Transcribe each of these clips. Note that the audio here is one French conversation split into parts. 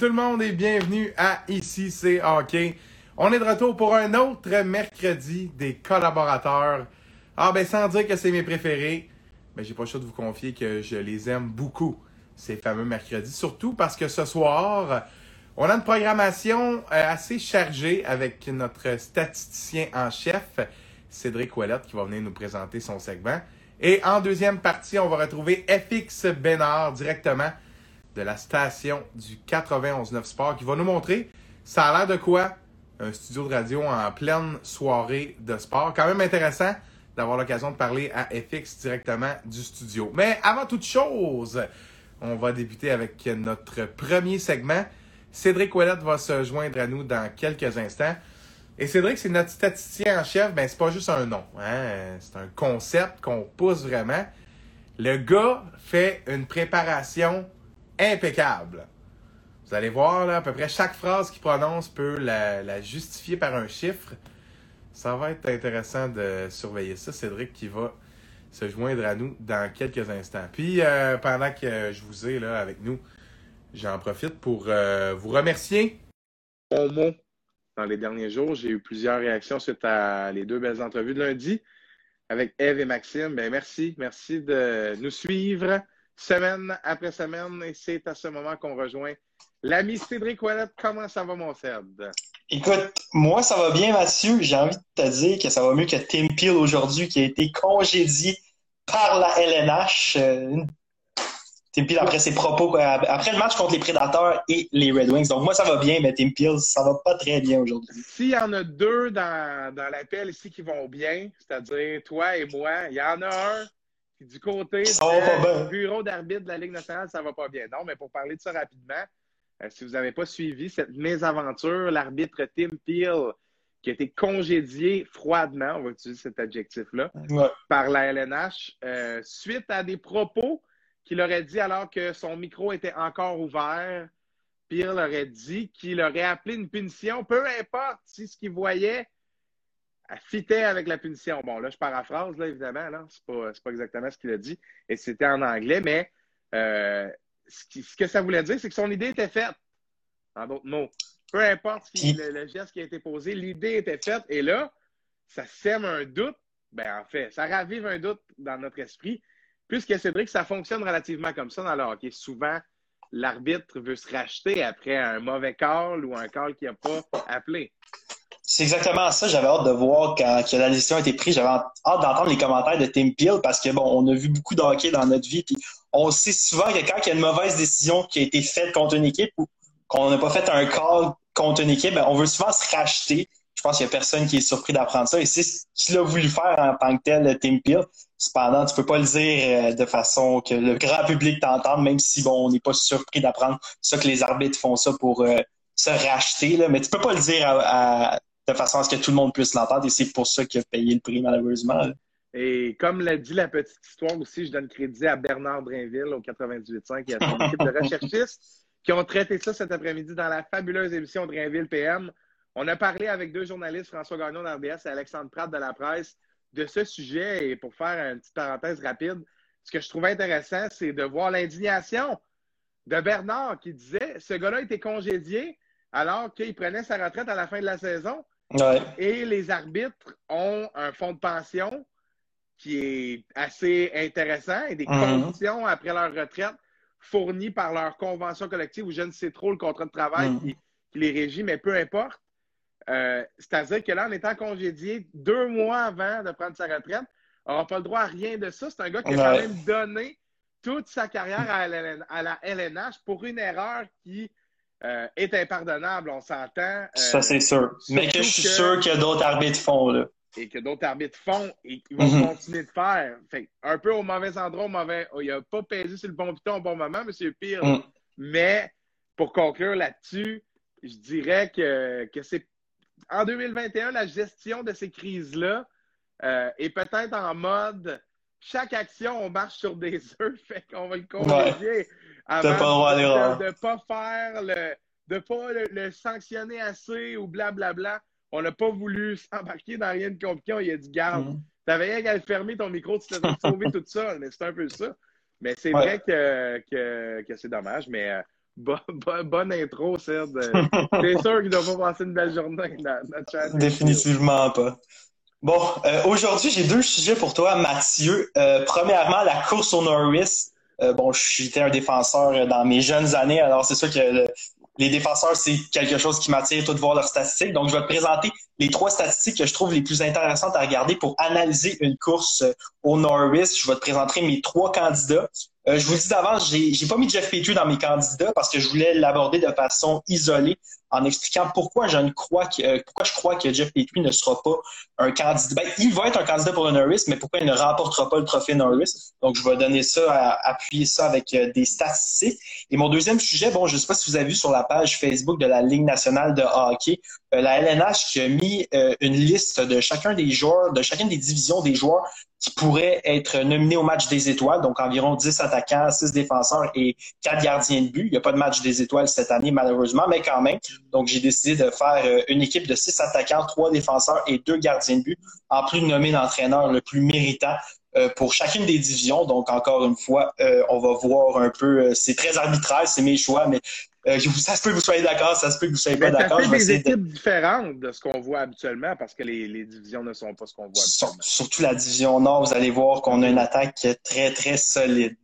tout le monde et bienvenue à Ici c'est hockey. On est de retour pour un autre mercredi des collaborateurs. Ah ben sans dire que c'est mes préférés, mais j'ai pas le choix de vous confier que je les aime beaucoup ces fameux mercredis, surtout parce que ce soir, on a une programmation euh, assez chargée avec notre statisticien en chef, Cédric Ouellette, qui va venir nous présenter son segment. Et en deuxième partie, on va retrouver FX Bénard directement de la station du 91.9 Sport qui va nous montrer ça a l'air de quoi un studio de radio en pleine soirée de sport. Quand même intéressant d'avoir l'occasion de parler à FX directement du studio. Mais avant toute chose, on va débuter avec notre premier segment. Cédric Ouellette va se joindre à nous dans quelques instants. Et Cédric, c'est notre statisticien en chef, ben c'est pas juste un nom. Hein? C'est un concept qu'on pousse vraiment. Le gars fait une préparation impeccable. Vous allez voir, là, à peu près chaque phrase qu'il prononce peut la, justifier par un chiffre. Ça va être intéressant de surveiller ça. Cédric qui va se joindre à nous dans quelques instants. Puis, euh, pendant que je vous ai là avec nous, j'en profite pour euh, vous remercier. Bon mot. Dans les derniers jours, j'ai eu plusieurs réactions suite à les deux belles entrevues de lundi avec Eve et Maxime. Ben, merci. Merci de nous suivre semaine après semaine. Et c'est à ce moment qu'on rejoint l'ami Cédric Ouellette. Comment ça va, mon Ced? Écoute, moi, ça va bien, Mathieu. J'ai envie de te dire que ça va mieux que Tim Peel aujourd'hui, qui a été congédié par la LNH. Euh, Tim Peel, après ses propos, euh, après le match contre les Prédateurs et les Red Wings. Donc, moi, ça va bien, mais Tim Peel, ça va pas très bien aujourd'hui. S'il y en a deux dans, dans l'appel ici qui vont bien, c'est-à-dire toi et moi, il y en a un du côté du bureau d'arbitre de la Ligue nationale, ça va pas bien. Non, mais pour parler de ça rapidement, euh, si vous n'avez pas suivi cette mésaventure, l'arbitre Tim Peel, qui a été congédié froidement, on va utiliser cet adjectif-là, par la LNH, euh, suite à des propos qu'il aurait dit alors que son micro était encore ouvert. Peel aurait dit qu'il aurait appelé une punition, peu importe si ce qu'il voyait fitait avec la punition. Bon, là, je paraphrase, là, évidemment, là. C'est pas, pas exactement ce qu'il a dit. Et c'était en anglais, mais euh, ce, que ça voulait dire, c'est que son idée était faite. En d'autres mots. Peu importe le, geste qui a été posé, l'idée était faite. Et là, ça sème un doute. Ben, en fait, ça ravive un doute dans notre esprit. Puisque Cédric, ça fonctionne relativement comme ça dans le hockey. Souvent, l'arbitre veut se racheter après un mauvais call ou un call qu'il n'a pas appelé. C'est exactement ça. J'avais hâte de voir quand la décision a été prise. J'avais hâte d'entendre les commentaires de Tim Peel parce que bon, on a vu beaucoup de dans notre vie. Puis on sait souvent que quand il y a une mauvaise décision qui a été faite contre une équipe ou qu'on n'a pas fait un call contre une équipe, ben, on veut souvent se racheter. Je pense qu'il n'y a personne qui est surpris d'apprendre ça. Et c'est ce qu'il a voulu faire en tant que tel, Tim Peel. Cependant, tu peux pas le dire euh, de façon que le grand public t'entende, même si bon, on n'est pas surpris d'apprendre ça que les arbitres font ça pour euh, se racheter. Là. Mais tu peux pas le dire à de façon à ce que tout le monde puisse l'entendre. Et c'est pour ça qu'il a payé le prix, malheureusement. Et comme l'a dit la petite histoire aussi, je donne crédit à Bernard Drainville au 98.5 et à son équipe de recherchistes qui ont traité ça cet après-midi dans la fabuleuse émission Drainville PM. On a parlé avec deux journalistes, François Gagnon d'RDS et Alexandre Pratt de la presse, de ce sujet. Et pour faire une petite parenthèse rapide, ce que je trouve intéressant, c'est de voir l'indignation de Bernard qui disait ce gars-là était congédié alors qu'il prenait sa retraite à la fin de la saison. Et les arbitres ont un fonds de pension qui est assez intéressant et des mhm. conditions après leur retraite fournies par leur convention collective ou je ne sais trop le contrat de travail mhm. qui, les régit, mais peu importe. Euh, c'est-à-dire que là, en étant congédié deux mois avant de prendre sa retraite, on n'aura pas le droit à rien de ça. C'est un gars qui a quand même donné toute sa carrière à la LNH pour une erreur qui euh, est impardonnable, on s'entend. ça, euh, c'est sûr. Mais que je suis sûr qu'il y a d'autres arbitres font, là. Et que d'autres arbitres font et qu'ils vont mhm. continuer de faire. Fait, un peu au mauvais endroit, au mauvais. il n'a pas pesé sur le bon piton au bon moment, M. Pire. Mhm. Mais pour conclure là-dessus, je dirais que, que c'est en 2021, la gestion de ces crises-là euh, est peut-être en mode chaque action, on marche sur des œufs, fait qu'on va le corriger de ne pas faire le, de pas le, sanctionner assez ou blablabla. On n'a pas voulu s'embarquer dans rien de compliqué. On y a dit, garde, mm-hmm. t'avais rien qu'à le fermer ton micro, tu t'es sauvé tout ça. Mais c'est un peu ça. Mais c'est vrai que, que, que c'est dommage. Mais euh, bonne intro, Ced. T'es sûr qu'il doit pas passer une belle journée dans notre chat? Définitivement pas. Bon, euh, aujourd'hui, j'ai deux sujets pour toi, Mathieu. Euh, premièrement, la course au Norris. Euh, bon, j'étais un défenseur dans mes jeunes années, alors c'est sûr que les défenseurs, c'est quelque chose qui m'attire tout de voir leurs statistiques. Donc, je vais te présenter les trois statistiques que je trouve les plus intéressantes à regarder pour analyser une course au Norris. Je vais te présenter mes trois candidats. Euh, je vous dis d'avance, j'ai pas mis Jeff Petrie dans mes candidats parce que je voulais l'aborder de façon isolée en expliquant pourquoi je ne crois que euh, pourquoi je crois que Jeff Petrie ne sera pas un candidat. Ben, il va être un candidat pour le Norris, mais pourquoi il ne remportera pas le trophée Norris. Donc, je vais donner ça, appuyer ça avec euh, des statistiques. Et mon deuxième sujet, bon, je ne sais pas si vous avez vu sur la page Facebook de la Ligue nationale de hockey, la LNH qui a mis une liste de chacun des joueurs, de chacune des divisions des joueurs qui pourraient être nominés au match des étoiles, donc environ 10 attaquants, 6 défenseurs et 4 gardiens de but. Il n'y a pas de match des étoiles cette année, malheureusement, mais quand même. Donc, j'ai décidé de faire euh, une équipe de 6 attaquants, 3 défenseurs et 2 gardiens de but, en plus de nommer l'entraîneur le plus méritant euh, pour chacune des divisions. Donc, encore une fois, euh, on va voir un peu, c'est très arbitraire, c'est mes choix, mais euh, ça se peut que vous soyez d'accord, ça se peut que vous soyez pas d'accord. Ça fait des équipes différentes de ce qu'on voit habituellement parce que les, les, divisions ne sont pas ce qu'on voit habituellement. Surtout la division Nord, vous allez voir qu'on a une attaque très, très solide.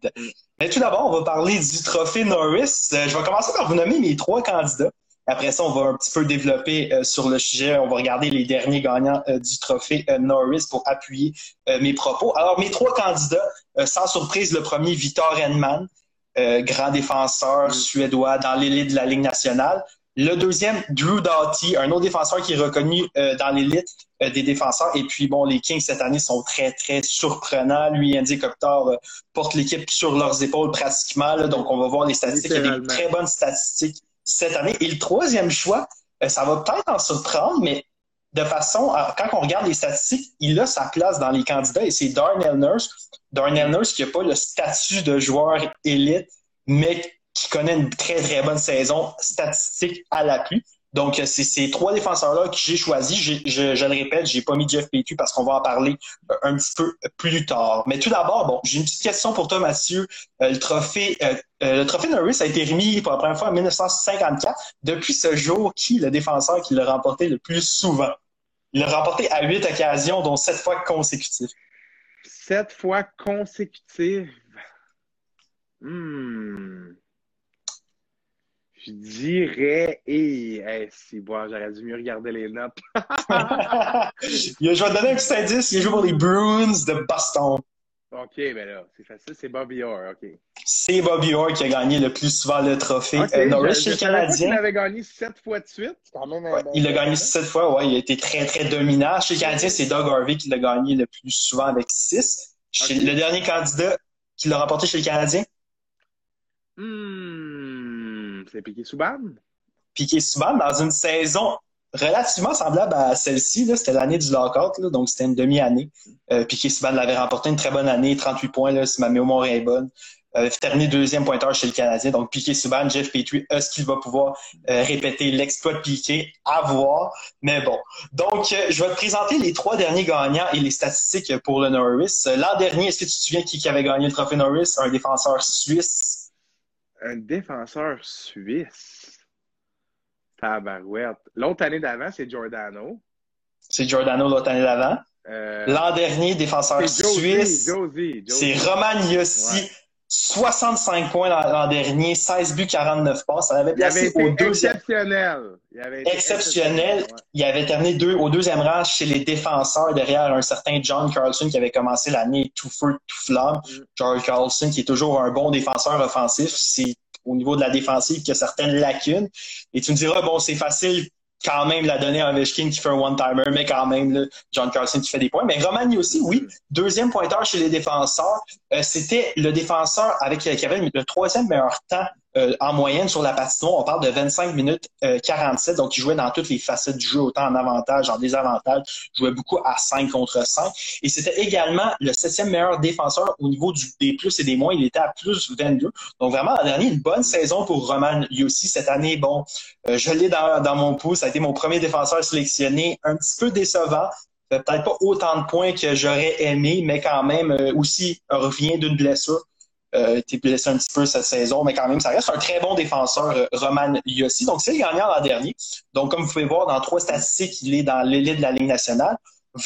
Mais tout d'abord, on va parler du trophée Norris. Euh, je vais commencer par vous nommer mes trois candidats. Après ça, on va un petit peu développer euh, sur le sujet. On va regarder les derniers gagnants du trophée Norris pour appuyer mes propos. Alors, mes trois candidats, sans surprise, le premier, Victor Henman. Euh, grand défenseur mm. suédois dans l'élite de la Ligue nationale. Le deuxième, Drew Doughty, un autre défenseur qui est reconnu euh, dans l'élite euh, des défenseurs. Et puis, bon, les Kings cette année sont très, très surprenants. Lui, Andy Coptor porte l'équipe sur leurs épaules pratiquement. donc, on va voir les statistiques. Il y a des très bonnes statistiques cette année. Et le troisième choix, ça va peut-être en surprendre, mais de façon, quand on regarde les statistiques, il a sa place dans les candidats et c'est Darnell Nurse. Darnell Nurse qui n'a pas le statut de joueur élite, mais qui connaît une très, très bonne saison statistique à l'appui. Donc, c'est ces trois défenseurs-là que j'ai choisis. Je, le répète, j'ai pas mis Jeff Petrie parce qu'on va en parler euh, un petit peu plus tard. Mais tout d'abord, bon, j'ai une petite question pour toi, Mathieu. Euh, le trophée, euh, le trophée Norris a été remis pour la première fois en 1954. Depuis ce jour, qui est le défenseur qui l'a remporté le plus souvent? Il l'a remporté à huit occasions, dont sept fois consécutives. Sept fois consécutives. Hmm. Je dirais. Et eh, si bon, j'aurais dû mieux regarder les notes. je vais te donner un petit indice. Il joue pour les Bruins de Boston. OK, ben là, c'est facile, c'est Bobby Orr, OK. C'est Bobby Orr qui a gagné le plus souvent le trophée okay, euh, Norris chez le Canadien. Il avait gagné sept fois de suite. Quand même il a gagné sept fois, ouais, il a été très, très dominant. Chez le Canadien, c'est Doug Harvey qui l'a gagné le plus souvent avec six. Le dernier candidat qui l'a remporté chez le Canadien? Hmm, c'est Piqué Souban. Piqué Souban, dans une saison relativement semblable à celle-ci. C'était l'année du lockout, là, donc c'était une demi-année. Euh, Piquet Subban l'avait remporté une très bonne année, 38 points, là, si ma mémoire est bonne. Euh, terminé deuxième pointeur chez le Canadien. Donc, Piquet Subban, Jeff Petrie, est-ce qu'il va pouvoir euh, répéter l'exploit de Piquet? À voir. Mais bon. Donc, euh, je vais te présenter les trois derniers gagnants et les statistiques pour le Norris. L'an dernier, est-ce que tu te souviens qui avait gagné le trophée Norris? Un défenseur suisse. Un défenseur suisse? Tabarouette. L'autre année d'avant, c'est Giordano. C'est Giordano l'autre année d'avant. Euh, L'an dernier, défenseur suisse. C'est Roman Yossi. 65 points l'an dernier, 16 buts, 49 passes. Ça avait placé au deuxième. Exceptionnel. Il avait exceptionnel. Il avait terminé deux, au deuxième rang chez les défenseurs derrière un certain John Carlson qui avait commencé l'année tout feu, tout flamme. Mm. John Carlson qui est toujours un bon défenseur offensif. C'est au niveau de la défensive qui a certaines lacunes. Et tu me diras, bon, c'est facile quand même la donner à Ovechkin qui fait un one-timer, mais quand même, John Carlson qui fait des points. Mais Romani aussi, oui, deuxième pointeur chez les défenseurs. Euh, c'était le défenseur avec qui avait le troisième meilleur temps euh, en moyenne sur la patinoire, on parle de 25 minutes 47. Euh, donc, il jouait dans toutes les facettes du jeu, autant en avantage, en désavantage. Il jouait beaucoup à 5 contre 5. Et c'était également le septième meilleur défenseur au niveau des plus et des moins. Il était à plus 22. Donc, vraiment, l'an dernier, une bonne saison pour Roman Yossi. Cette année, bon, euh, je l'ai dans, dans mon pouce. Ça a été mon premier défenseur sélectionné. Un petit peu décevant peut-être pas autant de points que j'aurais aimé, mais quand même aussi revient d'une blessure. Euh, été blessé un petit peu cette saison, mais quand même, ça reste un très bon défenseur, euh, Roman Yossi. Donc, c'est le gagnant l'an dernier. Donc, comme vous pouvez voir, dans trois statistiques, il est dans l'élite de la Ligue nationale.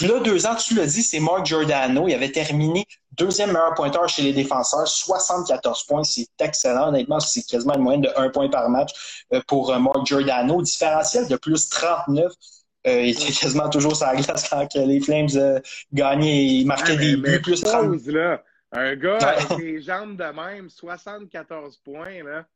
Là, deux ans, tu l'as dit, c'est Mark Giordano. Il avait terminé deuxième meilleur pointeur chez les défenseurs, 74 points. C'est excellent. Honnêtement, c'est quasiment une moyenne de un point par match euh, pour Mark Giordano. Différentiel de plus 39. il était quasiment toujours sur la glace quand les Flames gagnaient. Il marquait des buts plus 30. Un gars avec des jambes de même, 74 points, là.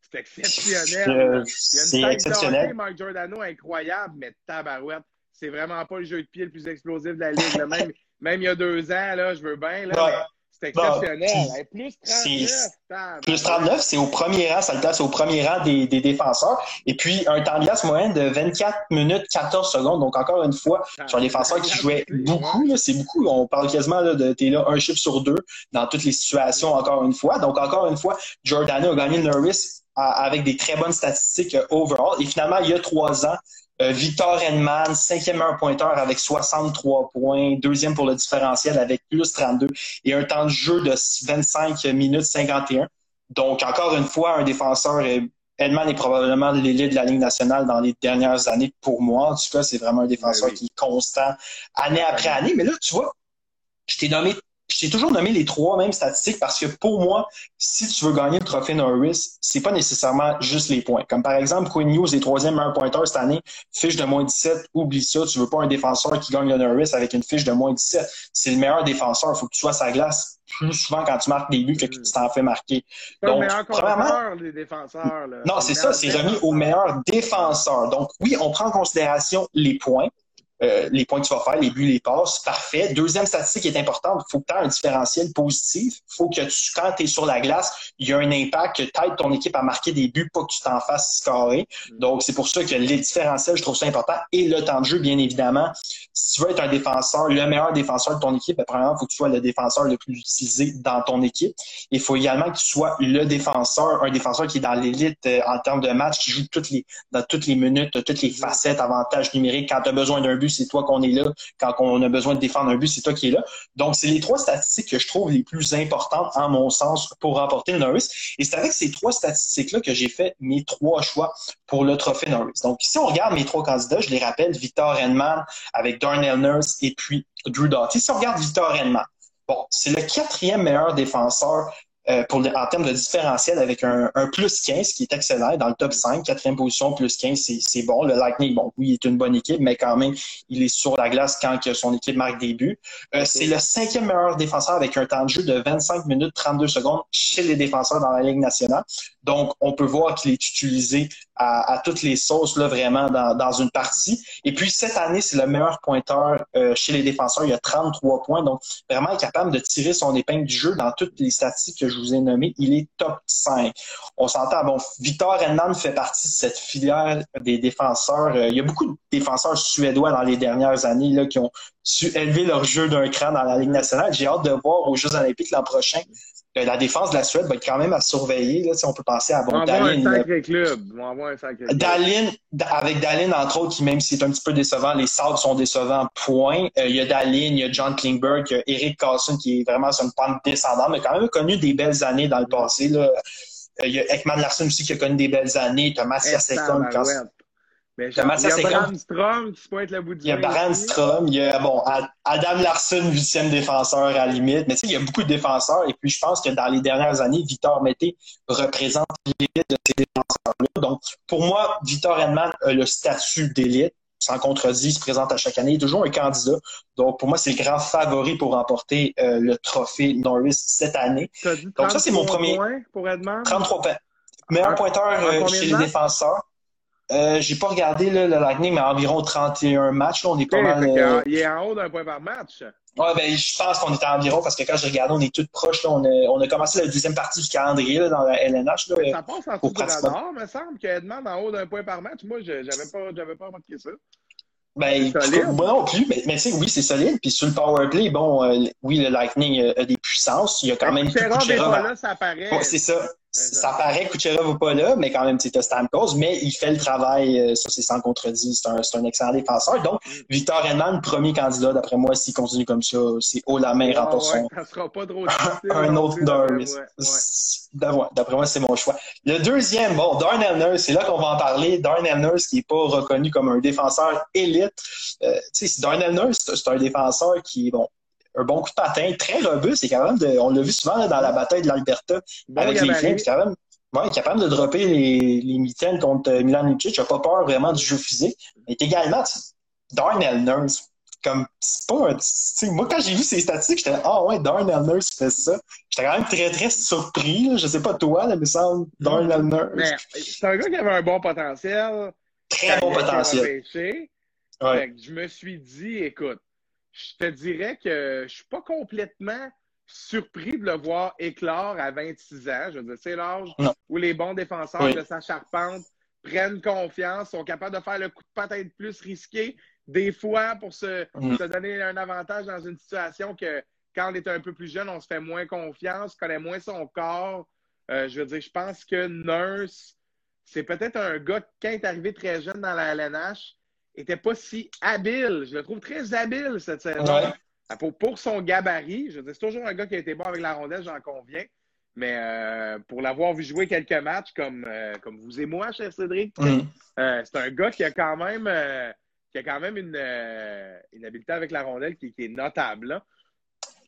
C'est exceptionnel. C'est exceptionnel. Mark Giordano incroyable, mais tabarouette. C'est vraiment pas le jeu de pied le plus explosif de la ligue. Même, même il y a deux ans, là, je veux bien, là. C'est exceptionnel. plus 39. Plus 39, c'est au premier rang, ça le place au premier rang des, des, défenseurs. Et puis, un temps de glace moyen de 24 minutes 14 secondes. Donc, encore une fois, sur un défenseur qui jouait beaucoup, c'est beaucoup. On parle quasiment là, de t'es là un chiffre sur deux dans toutes les situations, encore une fois. Donc, encore une fois, Giordano a gagné le Norris avec des très bonnes statistiques euh, overall. Et finalement, il y a trois ans, Victor Henman, cinquième meilleur pointeur avec 63 points, deuxième pour le différentiel avec plus 32 et un temps de jeu de 25 minutes 51. Donc, encore une fois, un défenseur, Henman est probablement l'élite de la Ligue nationale dans les dernières années pour moi. En tout cas, c'est vraiment un défenseur qui est constant année après année. Mais là, tu vois, je t'ai nommé je t'ai toujours nommé les trois mêmes statistiques parce que pour moi, si tu veux gagner le trophée Norris, c'est pas nécessairement juste les points. Comme par exemple, Quinn News est troisième meilleur pointeur cette année, fiche de moins 17, oublie ça. Tu veux pas un défenseur qui gagne le Norris avec une fiche de moins 17. C'est le meilleur défenseur. Il faut que tu sois sa glace plus souvent quand tu marques des buts que tu t'en fais marquer. Donc, premièrement, les défenseurs. Non, c'est ça, c'est remis au meilleur défenseur. Donc, oui, on prend en considération les points, euh, les points que tu vas faire, les buts, les passes, parfait. Deuxième statistique qui est importante, il faut que tu aies un différentiel positif. Il faut que tu, quand tu es sur la glace, il y a un impact, que tu aides ton équipe à marquer des buts, pas que tu t'en fasses scorer. Donc, c'est pour ça que les différentiels, je trouve ça important. Et le temps de jeu, bien évidemment. Si tu veux être un défenseur, le meilleur défenseur de ton équipe, ben, premièrement, il faut que tu sois le défenseur le plus utilisé dans ton équipe. Il faut également que tu sois le défenseur, un défenseur qui est dans l'élite euh, en termes de match, qui joue toutes les, dans toutes les minutes, toutes les facettes, avantages numériques. Quand tu as besoin d'un but, c'est toi qu'on est là. Quand on a besoin de défendre un but, c'est toi qui es là. Donc, c'est les trois statistiques que je trouve les plus importantes, en mon sens, pour remporter le Norris. Et c'est avec ces trois statistiques-là que j'ai fait mes trois choix pour le trophée Norris. Donc, si on regarde mes trois candidats, je les rappelle, Victor Henman avec Darnell Nurse et puis Drew Doughty. Si on regarde Victor Henman, bon, c'est le quatrième meilleur défenseur euh, pour, en termes de différentiel avec un, plus 15 qui est excellent dans le top 5, quatrième position, plus 15, c'est bon. Le Lightning, bon, oui, il est une bonne équipe, mais quand même, il est sur la glace quand son équipe marque des buts. Euh, c'est le cinquième meilleur défenseur avec un temps de jeu de 25 minutes 32 secondes chez les défenseurs dans la Ligue nationale. Donc, on peut voir qu'il est utilisé à, toutes les sauces, là, vraiment, dans, une partie. Et puis, cette année, c'est le meilleur pointeur euh, chez les défenseurs. Il a 33 points. Donc, vraiment capable de tirer son épingle du jeu dans toutes les statistiques que je vous ai nommées. Il est top 5. On s'entend, bon, Victor Hennan fait partie de cette filière des défenseurs. Euh, il y a beaucoup de défenseurs suédois dans les dernières années là, qui ont su élever leur jeu d'un cran dans la Ligue nationale. J'ai hâte de voir aux Jeux olympiques l'an prochain la défense de la Suède va être quand même à surveiller. Là, si on peut penser à bon, Dalin. Un sacré club. Un sacré club. Dalin, avec Dalin, entre autres, qui même si c'est un petit peu décevant, les Sabres sont décevants, point. Euh, il y a Dalin, il y a John Klingberg, il y a Eric Carlson qui est vraiment sur une pente descendante, mais quand même connu des belles années dans le passé. Là. Euh, il y a Ekman Larson aussi qui a connu des belles années. Thomas Il y a Brandstrom qui se pointe le bout du Il y a Brandstrom, il y a bon, Adam Larson, huitième défenseur à la limite. Mais tu sais, il y a beaucoup de défenseurs. Et puis, je pense que dans les dernières années, Victor Mété représente l'élite de ces défenseurs-là. Donc, pour moi, Victor Edman a le statut d'élite. Sans contredit, il se présente à chaque année. Il est toujours un candidat. Donc, pour moi, c'est le grand favori pour remporter euh, le trophée Norris cette année. Donc, ça, c'est mon premier. Points pour Edman? 33 points. Meilleur pointeur euh, chez les défenseurs. Euh, j'ai pas regardé le Lightning, mais environ 31 matchs. on est pas mal. Euh, il est en haut d'un point par match. Ouais, ben, je pense qu'on était environ parce que quand j'ai regardé, on est toutes proches. on, a, on, a, commencé la deuxième partie du calendrier là, dans la LNH. Là, ça passe en dessous de radar, me semble, qu'Edmond en haut d'un point par match. Moi, j'avais pas, j'avais pas remarqué ça. Ben, moi non plus, mais, mais oui, c'est solide. Puis sur le power play, bon, euh, oui, le Lightning a des puissances. Il y a quand même. Des fois là, ça c'est ça. Ça paraît que Kucherov n'est pas là, mais quand même, c'est Stamkos, mais il fait le travail, euh, ça c'est sans contredit, c'est un, un, excellent défenseur. Donc, mm. Victor Hedman, premier candidat, d'après moi, s'il continue comme ça, c'est haut la main, remporte son... Ça sera pas trop un autre Norris. D'après moi, c'est mon choix. Le deuxième, bon, Darnell Nurse, c'est là qu'on va en parler. Darnell Nurse, qui n'est pas reconnu comme un défenseur élite. Euh, tu sais, Darnell Nurse, c'est un défenseur qui, bon, un bon coup de patin, très robuste. capable de, on l'a vu souvent dans la bataille de l'Alberta avec les Flames. Quand même, ouais, capable de dropper les, les mitaines contre Milan Lucic. n'a pas peur vraiment du jeu physique. Mais également, Darnell Nurse. Comme, c'est pas un, moi, quand j'ai vu ces statistiques, j'étais, ah ouais, Darnell Nurse fait ça. J'étais quand même très, très surpris, là. Je sais pas toi, là, mais ça, Darnell Nurse. C'est un gars qui avait un bon potentiel. Très bon potentiel. Ouais. je me suis dit, écoute, je te dirais que je suis pas complètement surpris de le voir éclore à 26 ans. Je veux dire, c'est l'âge où les bons défenseurs de sa charpente prennent confiance, sont capables de faire le coup de patte être plus risqué, des fois pour se, mm. se, donner un avantage dans une situation que quand on est un peu plus jeune, on se fait moins confiance, connaît moins son corps. Euh, je veux dire, je pense que Nurse, c'est peut-être un gars, quand il est arrivé très jeune dans la LNH, était pas si habile. Je le trouve très habile cette saison. Pour, son gabarit, je c'est toujours un gars qui a été bon avec la rondelle, j'en conviens. Mais euh, pour l'avoir vu jouer quelques matchs comme, euh, comme vous et moi, cher Cédric, mm. euh, c'est un gars qui a quand même, qui a quand même une, une habileté avec la rondelle qui, est notable.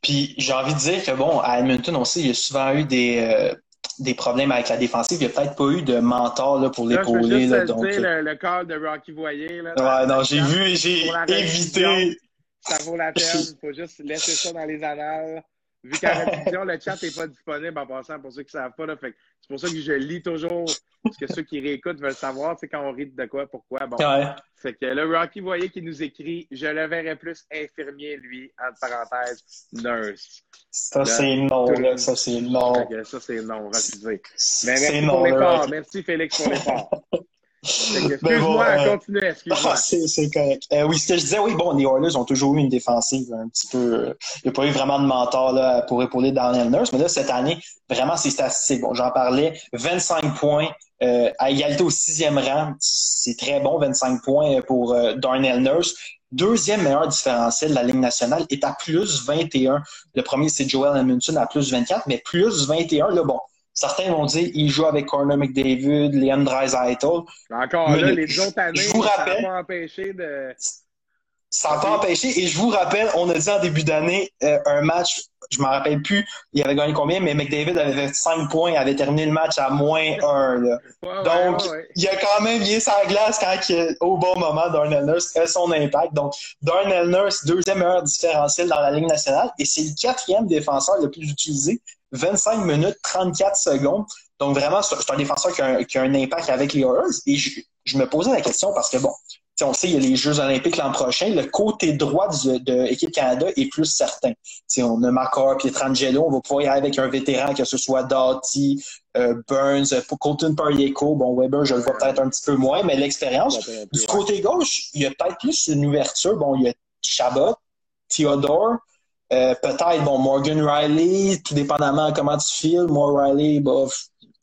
Puis j'ai envie de dire que bon, à Edmonton, on sait, il y a souvent eu des, des problèmes avec la défensive. Il n'y a peut-être pas eu de mentor là, pour l'épauler. Là, donc... le, le corps de Rocky Voyer. Là, ouais, non, j'ai vu et j'ai évité. Ça vaut la peine. Il faut juste laisser ça dans les annales. Vu qu'à la télévision, le chat n'est pas disponible en passant pour ceux qui ne savent pas. C'est pour ça que je lis toujours ce que ceux qui réécoutent veulent savoir. C'est quand on rit de quoi, pourquoi. Bon. Fait que là, Rocky Voyer qui nous écrit Je le verrais plus infirmier, lui, entre parenthèses, nurse. Ça, c'est non, là. Ça, c'est non. Ça, c'est non, refusé. Mais merci pour l'effort. Merci, Félix, pour l'effort. Excuse-moi, euh, continue, excuse-moi. Ah, c'est correct. Euh, oui, ce que je disais, oui, bon, les Oilers ont toujours eu une défensive un petit peu. Euh, il n'y a pas eu vraiment de mentor là, pour épauler Daniel Nurse, mais là, cette année, vraiment, c'est statistique. Bon, j'en parlais, 25 points euh, à égalité au sixième rang. C'est très bon, 25 points pour Darnell Nurse. Deuxième meilleur différentiel de la Ligue nationale est à plus 21. Le premier, c'est Joel Edmondson à plus 24, mais plus 21, là, bon, Certains vont dire qu'il joue avec Corner McDavid, Liam Dreisaitl. Encore là, les autres années, je vous rappelle, ça n'a pas empêché de. Ça n'a pas empêché. Et je vous rappelle, on a dit en début d'année, euh, un match, je ne me rappelle plus, il avait gagné combien, mais McDavid avait fait 5 points, avait terminé le match à moins 1. Donc, il a quand même bien sa glace quand il, au bon moment, Darnell Nurse a son impact. Donc, Darnell Nurse, deuxième meilleur différentiel dans la Ligue nationale, et c'est le quatrième défenseur le plus utilisé 25 minutes, 34 secondes. Donc vraiment, c'est un défenseur qui a un, impact avec les Oilers. Et je, me posais la question parce que bon, on sait qu'il y a les Jeux olympiques l'an prochain. Le côté droit de l'équipe Canada est plus certain. Si on a Macor, Pietrangelo, on va pouvoir y aller avec un vétéran, que ce soit Doughty, euh, Burns, Colton Parieco. Bon, Weber, je le vois peut-être un petit peu moins, mais l'expérience. Du côté gauche, il y a peut-être plus une ouverture. Bon, il y a Chabot, Theodore, euh, peut-être, bon, Morgan Riley, tout dépendamment comment tu files. Moi, Riley, bah,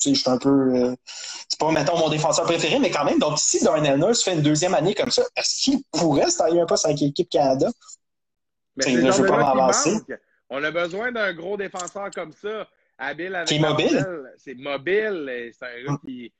je suis un peu. Euh, c'est pas, mettons, mon défenseur préféré, mais quand même. Donc, si Darnell Nurse fait une deuxième année comme ça, est-ce qu'il pourrait se tailler un poste avec l'équipe Canada? Mais là, je veux pas m'avancer. On a besoin d'un gros défenseur comme ça, habile avec. Qui est mobile. C'est mobile. C'est un gars qui,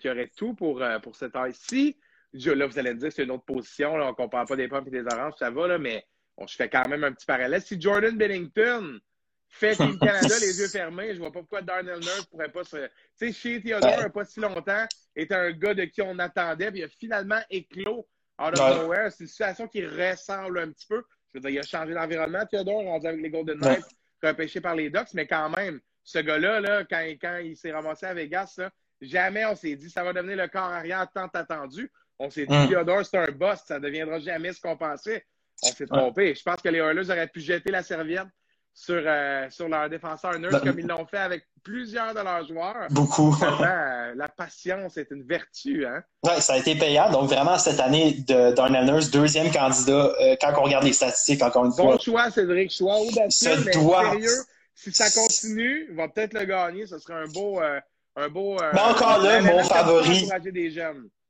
qui, aurait tout pour, euh, pour cette taille-ci. Là, vous allez me dire, c'est une autre position. Là, on ne compare pas des pommes et des oranges, ça va, là, mais Bon, je fais quand même un petit parallèle. Si Jordan Bennington fait Team Canada les yeux fermés, je vois pas pourquoi Darnell Nurse pourrait pas se. Tu sais, chez Theodore, a pas si longtemps, était un gars de qui on attendait, puis il a finalement éclos out of nowhere. C'est une situation qui ressemble un petit peu. Je veux dire, il a changé d'environnement, Theodore, rendu avec les Golden Knights, repêché par les Ducks, mais quand même, ce gars-là, là, quand, quand il s'est ramassé à Vegas, jamais on s'est dit ça va devenir le corps arrière tant attendu. On s'est dit, mm. Theodore, c'est un boss, ça ne deviendra jamais ce qu'on pensait on s'est trompé. Je pense que les Oilers auraient pu jeter la serviette sur, euh, sur leur défenseur Nurse comme ils l'ont fait avec plusieurs de leurs joueurs. Beaucoup. Euh, la patience est une vertu. Hein? Oui, ça a été payant. Donc, vraiment, cette année, de Darnell Nurse, deuxième candidat, euh, quand on regarde les statistiques, encore une fois. Bon choix, Cédric. Choix audacieux, mais doit... sérieux, si ça continue, il va peut-être le gagner. Ce serait un beau, un beau. mais encore là, mon favori.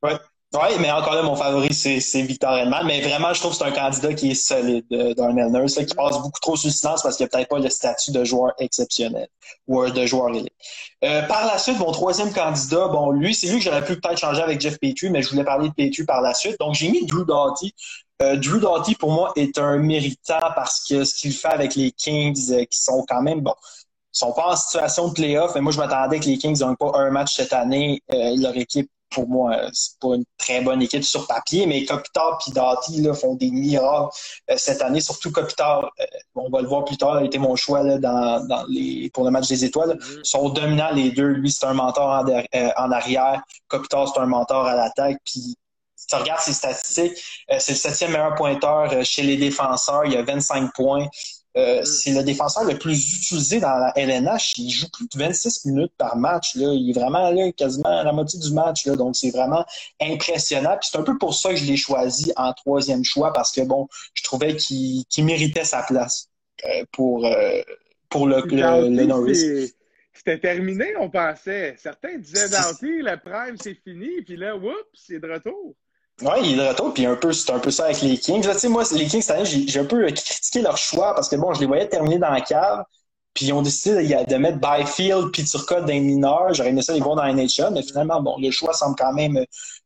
Ouais. Oui, mais encore là, mon favori, c'est Victor Edman. Mais vraiment, je trouve que c'est un candidat qui est solide, euh, Darnell Nurse, qui passe beaucoup trop sous silence parce qu'il n'a peut-être pas le statut de joueur exceptionnel ou de joueur élite. Euh, par la suite, mon troisième candidat, bon, lui, c'est lui que j'aurais pu peut-être changer avec Jeff Petrie, mais je voulais parler de Petrie par la suite. Donc, j'ai mis Drew Doughty. Euh, Drew Doughty, pour moi, est un méritant parce que ce qu'il fait avec les Kings, euh, qui sont quand même, bon, sont pas en situation de playoff, mais moi, je m'attendais que les Kings n'ont pas un match cette année. leur équipe pour moi, euh, c'est pas une très bonne équipe sur papier, mais Kopitar et Dati là, font des miracles euh, cette année. Surtout Kopitar, euh, on va le voir plus tard, a été mon choix là, dans, dans les, pour le match des étoiles. Mm-hmm. Ils sont dominants les deux. Lui, c'est un mentor en, en arrière. Kopitar, c'est un mentor à l'attaque. Puis si tu regardes ses statistiques, c'est le septième meilleur pointeur chez les défenseurs. Il y a 25 points. Euh, mm. c'est le défenseur le plus utilisé dans la LNH. Il joue plus de 26 minutes par match. Là. Il est vraiment là, quasiment à la moitié du match. Là. Donc, c'est vraiment impressionnant. Puis c'est un peu pour ça que je l'ai choisi en troisième choix, parce que bon, je trouvais qu'il méritait sa place euh, pour, euh, pour le, le, Norris. C'était terminé, on pensait. Certains disaient Doughty, le prime, c'est fini. Puis là, oups, c'est de retour. Oui, il est de retour, puis un peu, c'est un peu ça avec les Kings. Là, moi, les Kings, cette année, j'ai un peu critiqué leur choix parce que bon, je les voyais terminer dans la cave, puis ils ont décidé de, mettre Byfield puis Turcotte dans les mineurs. J'aurais aimé ça les voir dans la NHL, mais finalement, bon, le choix semble quand même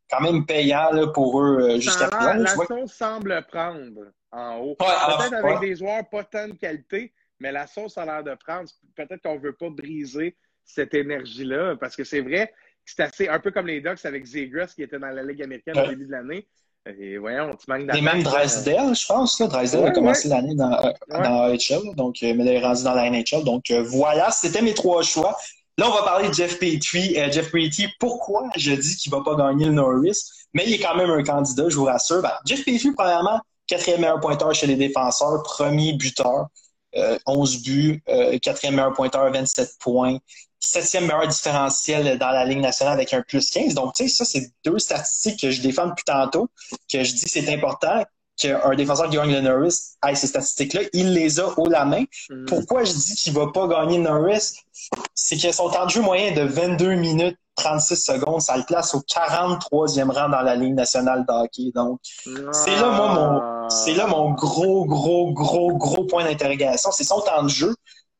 quand même payant là, pour eux euh, jusqu'à présent. La sauce semble prendre en haut. Peut-être avec des joueurs pas tant de qualité, mais la sauce a l'air de prendre. Peut-être qu'on veut pas briser cette énergie-là, parce que c'est vrai, c'est assez un peu comme les Ducks avec Zegras qui était dans la Ligue américaine au début de l'année. Et voyons, tu manques Et même Drysdale, je pense. Là. Drysdale a commencé l'année dans, euh, dans AHL, donc, euh, mais il est rendu dans la NHL. Donc euh, voilà, c'était mes trois choix. Là, on va parler de Jeff Petrie. Jeff Petrie, pourquoi je dis qu'il ne va pas gagner le Norris? Mais il est quand même un candidat, je vous rassure. Ben, Jeff Petrie, premièrement, quatrième meilleur pointeur chez les défenseurs, premier buteur, 11 buts, quatrième meilleur pointeur, 27 points septième meilleur différentiel dans la Ligue nationale avec un plus 15. Donc, tu sais, ça, c'est deux statistiques que je défends depuis tantôt, que je dis c'est important qu'un défenseur qui gagne le Norris ait ces statistiques-là. Il les a haut la main. Mm. Pourquoi je dis qu'il va pas gagner le Norris? C'est que son temps de jeu moyen de 22 minutes 36 secondes, ça le place au 43e rang dans la Ligue nationale de hockey. Donc, c'est là, moi, mon, c'est là mon gros, gros, gros, gros point d'interrogation. C'est son temps de jeu.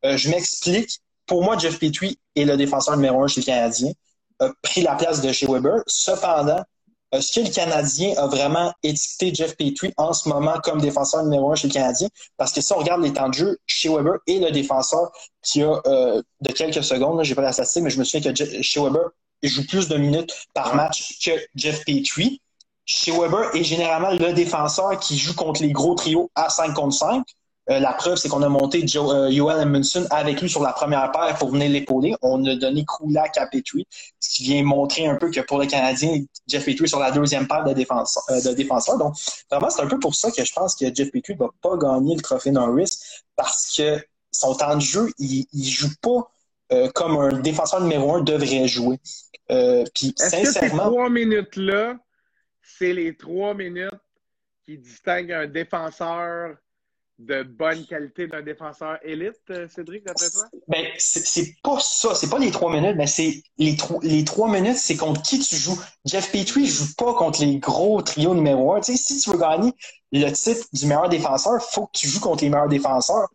Euh, je m'explique pour moi, Jeff Petrie est le défenseur numéro un chez le Canadien, a pris la place de chez Weber. Cependant, est-ce que le Canadien a vraiment étiqueté Jeff Petrie en ce moment comme défenseur numéro un chez le Canadien? Parce que si on regarde les temps de jeu, chez Weber est le défenseur qui a euh, de quelques secondes, j'ai pas la statistique, mais je me souviens que chez Weber joue plus de minutes par match que Jeff Petrie. Chez Weber est généralement le défenseur qui joue contre les gros trios à 5 contre 5. Euh, la preuve, c'est qu'on a monté Joe, euh, Joel Edmondson avec lui sur la première paire pour venir l'épauler. On a donné Krulak à Petrie, ce qui vient montrer un peu que pour le Canadien, Jeff Petrie est sur la deuxième paire de, défenseurs. Euh, de défenseurs. Donc, vraiment, c'est un peu pour ça que je pense que Jeff Petrie va pas gagner le trophée Norris parce que son temps de jeu, il, il joue pas comme un défenseur numéro un devrait jouer. puis, sincèrement. Que ces trois minutes-là, c'est les trois minutes qui distinguent un défenseur de bonne qualité d'un défenseur élite, euh, Cédric, d'après toi? Ben, c'est pas ça. C'est pas les trois minutes, mais c'est les, les trois minutes, c'est contre qui tu joues. Jeff Petrie joue pas contre les gros trios numéro un. Tu sais, si tu veux gagner le titre du meilleur défenseur, faut que tu joues contre les meilleurs défenseurs.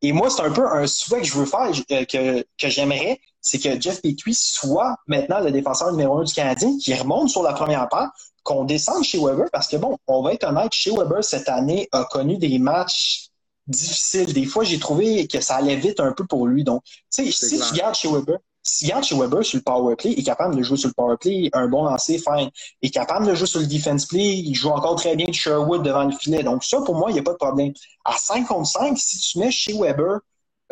Et moi, c'est un peu un souhait que je veux faire, euh, que, que j'aimerais, c'est que Jeff Petrie soit maintenant le défenseur numéro un du Canadien, qui remonte sur la première part, qu'on descende chez Weber, parce que bon, on va être honnête, chez Weber cette année a connu des matchs difficile. Des fois, j'ai trouvé que ça allait vite un peu pour lui. Donc, tu sais, si tu gardes chez Weber, si tu gardes chez Weber sur le power play, il est capable de jouer sur le power play, un bon lancer, fine. Il est capable de jouer sur le defense play, il joue encore très bien de Sherwood devant le filet. Donc, ça, pour moi, il n'y a pas de problème. À 5 contre 5, si tu mets chez Weber,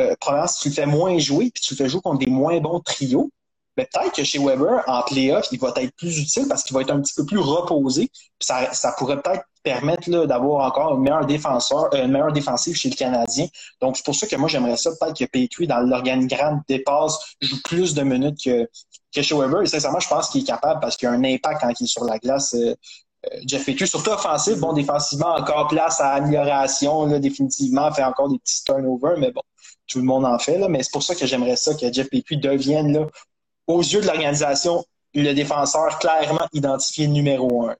euh, probablement, si tu le fais moins jouer, puis tu le fais jouer contre des moins bons trios, ben, peut-être que chez Weber, en playoff, il va être plus utile parce qu'il va être un petit peu plus reposé. Puis ça, ça pourrait peut-être permettre d'avoir encore un meilleur défenseur, euh, une meilleure défensive chez le Canadien. Donc, c'est pour ça que moi, j'aimerais ça peut-être que Petrie, dans l'organigramme dépasse, joue plus de minutes que, que chez Weber. Et sincèrement, je pense qu'il est capable parce qu'il a un impact quand il est sur la glace. Euh, euh, Jeff Petrie, surtout offensif, bon, défensivement, encore place à amélioration, là, définitivement, fait encore des petits turnovers, mais bon, tout le monde en fait, là, mais c'est pour ça que j'aimerais ça que Jeff Petrie devienne là, aux yeux de l'organisation, le défenseur clairement identifié numéro un.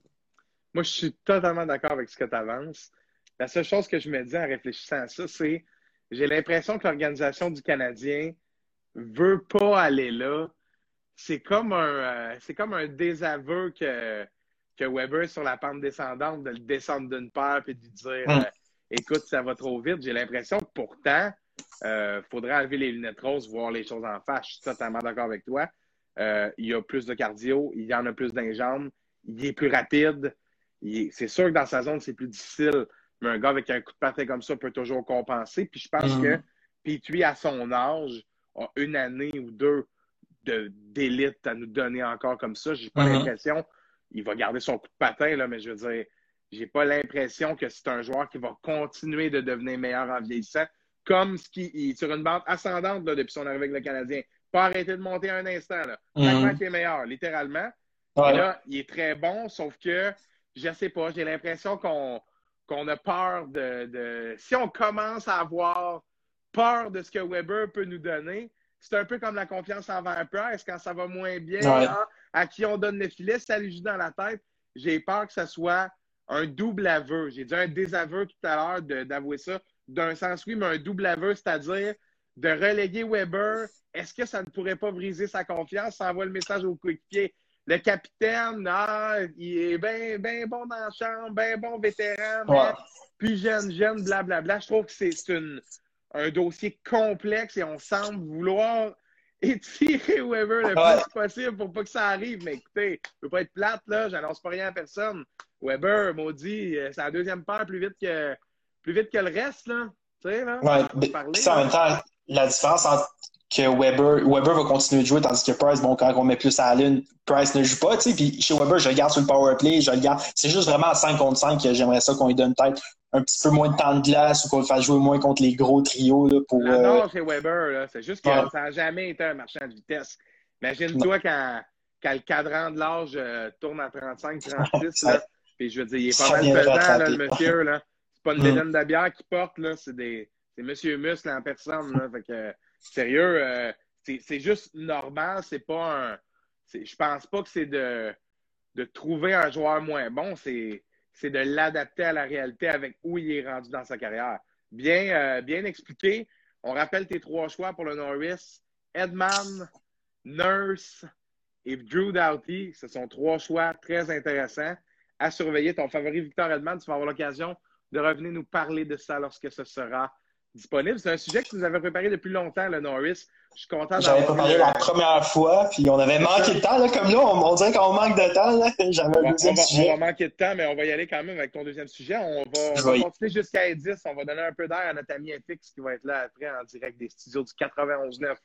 Moi, je suis totalement d'accord avec ce que tu avances. La seule chose que je me dis en réfléchissant à ça, c'est j'ai l'impression que l'organisation du Canadien veut pas aller là. C'est comme un euh, c'est comme un désaveu que, que Weber sur la pente descendante de le descendre d'une paire et de lui dire mm. euh, écoute, ça va trop vite. J'ai l'impression que pourtant, il euh, faudrait enlever les lunettes roses, voir les choses en face. Je suis totalement d'accord avec toi. il y a plus de cardio, il y en a plus dans jambes, il est plus rapide. C'est sûr que dans sa zone, c'est plus difficile mais un gars avec un coup de patin comme ça peut toujours compenser. Puis je pense mm-hmm. que Petrie, à son âge, a une année ou deux d'élite à nous donner encore comme ça. J'ai pas mm-hmm. l'impression, il va garder son coup de patin, là, mais je veux dire, j'ai pas l'impression que c'est un joueur qui va continuer de devenir meilleur en vieillissant, comme ce qui est sur une bande ascendante depuis son arrivée avec le Canadien. Pas arrêter de monter un instant. Là. Mm est meilleur, littéralement. Et là, il est très bon, sauf que je sais pas, j'ai l'impression qu'on qu'on a peur de, Si on commence à avoir peur de ce que Weber peut nous donner, c'est un peu comme la confiance envers Price quand ça va moins bien, à qui on donne le filet, ça lui joue dans la tête. J'ai peur que ce soit un double aveu. J'ai dit un désaveu tout à l'heure d'avouer ça. D'un sens, oui, mais un double aveu, c'est-à-dire de reléguer Weber. Est-ce que ça ne pourrait pas briser sa confiance? Ça envoie le message au coéquipier. Le capitaine, ah, il est bien ben bon dans la chambre, bien bon vétéran, mais plus jeune, jeune, blablabla. Je trouve que c'est un dossier complexe et on semble vouloir étirer Weber le plus possible pour pas que ça arrive. Mais écoutez, je veux pas être plate, là, j'annonce pas rien à personne. Weber, maudit, euh, c'est la deuxième paire plus vite que plus vite que le reste, là. Tu sais, là. Ouais, en même temps, la différence entre que Weber, Weber va continuer de jouer, tandis que Price, bon, quand on met plus à la lune, Price ne joue pas, tu sais, puis chez Weber, je le garde sur le power play, je le garde. C'est juste vraiment à 5 contre 5 que j'aimerais ça qu'on lui donne peut-être un petit peu moins de temps de glace ou qu'on le fasse jouer moins contre les gros trios, là, pour... Non, non, euh, chez Weber, là, c'est juste que ça n'a jamais été un marchand de vitesse. Imagine-toi quand, quand le cadran de l'âge euh, tourne à 35, 36, là, puis je veux dire, il est pas mal pesant, là, le monsieur, là. C'est pas une mm. de bière qu'il porte, là, c'est des... C'est Monsieur Muscle en personne, là, fait que sérieux, euh, c'est juste normal. C'est pas un. Je pense pas que c'est de, trouver un joueur moins bon. C'est de l'adapter à la réalité avec où il est rendu dans sa carrière. Bien, euh, bien expliqué. On rappelle tes trois choix pour le Norris. Edman, Nurse et Drew Doughty. Ce sont trois choix très intéressants à surveiller. Ton favori Victor Edman, tu vas avoir l'occasion de revenir nous parler de ça lorsque ce sera disponible. C'est un sujet que vous avez préparé depuis longtemps, le Norris. Je suis content J'avais préparé la première fois, puis on avait manqué de temps. Là, comme là, on, dirait qu'on manque de temps. J'avais un deuxième sujet. On va manquer de temps, mais on va y aller quand même avec ton deuxième sujet. On va, continuer jusqu'à 10. On va donner un peu d'air à notre ami FX qui va être là après en direct des studios du 91.9.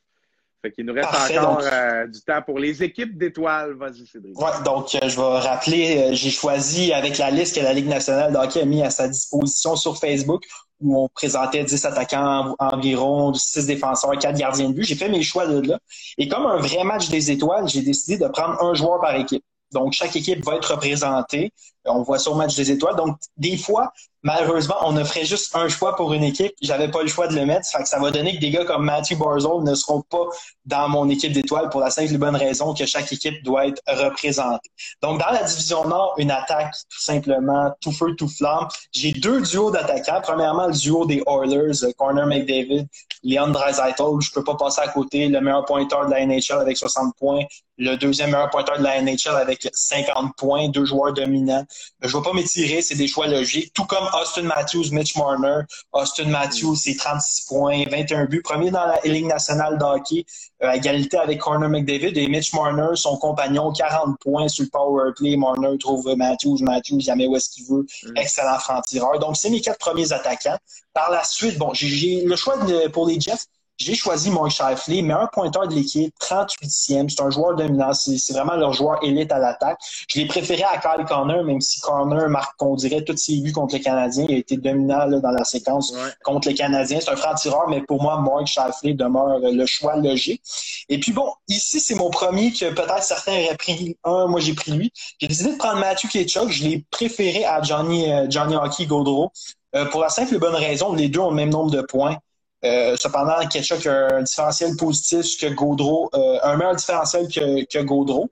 Fait qu'il nous reste encore euh, du temps pour les équipes d'étoiles. Vas-y, Cédric. Ouais, donc euh, je vais rappeler, euh, j'ai choisi avec la liste que la Ligue nationale de hockey a mis à sa disposition sur Facebook où on présentait 10 attaquants environ, 6 défenseurs, 4 gardiens de but. J'ai fait mes choix de là. Et comme un vrai match des étoiles, j'ai décidé de prendre un joueur par équipe. Donc, chaque équipe va être représentée. On voit au match des étoiles. Donc, des fois, malheureusement, on offrait juste un choix pour une équipe. J'avais pas le choix de le mettre. Ça, fait que ça va donner que des gars comme Matthew Barzell ne seront pas dans mon équipe d'étoiles pour la simple et bonne raison que chaque équipe doit être représentée. Donc, dans la division Nord, une attaque tout simplement tout feu, tout flamme. J'ai deux duos d'attaquants. Premièrement, le duo des Oilers, Corner McDavid, Leon Draisaitl. Je peux pas passer à côté. Le meilleur pointeur de la NHL avec 60 points. Le deuxième meilleur pointeur de la NHL avec 50 points. Deux joueurs dominants. Je vais pas m'étirer. C'est des choix logiques. Tout comme Austin Matthews, Mitch Marner. Austin Matthews, c'est 36 points, 21 buts. Premier dans la Ligue nationale de hockey, euh, à égalité avec Corner McDavid. Et Mitch Marner, son compagnon, 40 points sur le power play. Marner trouve Matthews. Matthews, jamais où est-ce qu'il veut. Mm. Excellent franc-tireur. Donc, c'est mes quatre premiers attaquants. Par la suite, bon, j'ai le choix pour les Jets. J'ai choisi Mark Shifley, meilleur pointeur de l'équipe, 38e. C'est un joueur dominant. C'est vraiment leur joueur élite à l'attaque. Je l'ai préféré à Kyle Connor, même si Connor marque, on dirait, tous ses buts contre les Canadiens. Il a été dominant dans la séquence contre les Canadiens. C'est un franc-tireur, mais pour moi, Mark Shifley demeure le choix logique. Et puis bon, ici, c'est mon premier que peut-être certains auraient pris un. Moi, j'ai pris lui. J'ai décidé de prendre Matthew Ketchuk. Je l'ai préféré à Johnny, euh, Johnny Hockey Gaudreau. Euh, pour la simple et bonne raison, les deux ont le même nombre de points. Euh, cependant, Ketchuk a un différentiel positif que Gaudreau, euh, un meilleur différentiel que, que Gaudreau.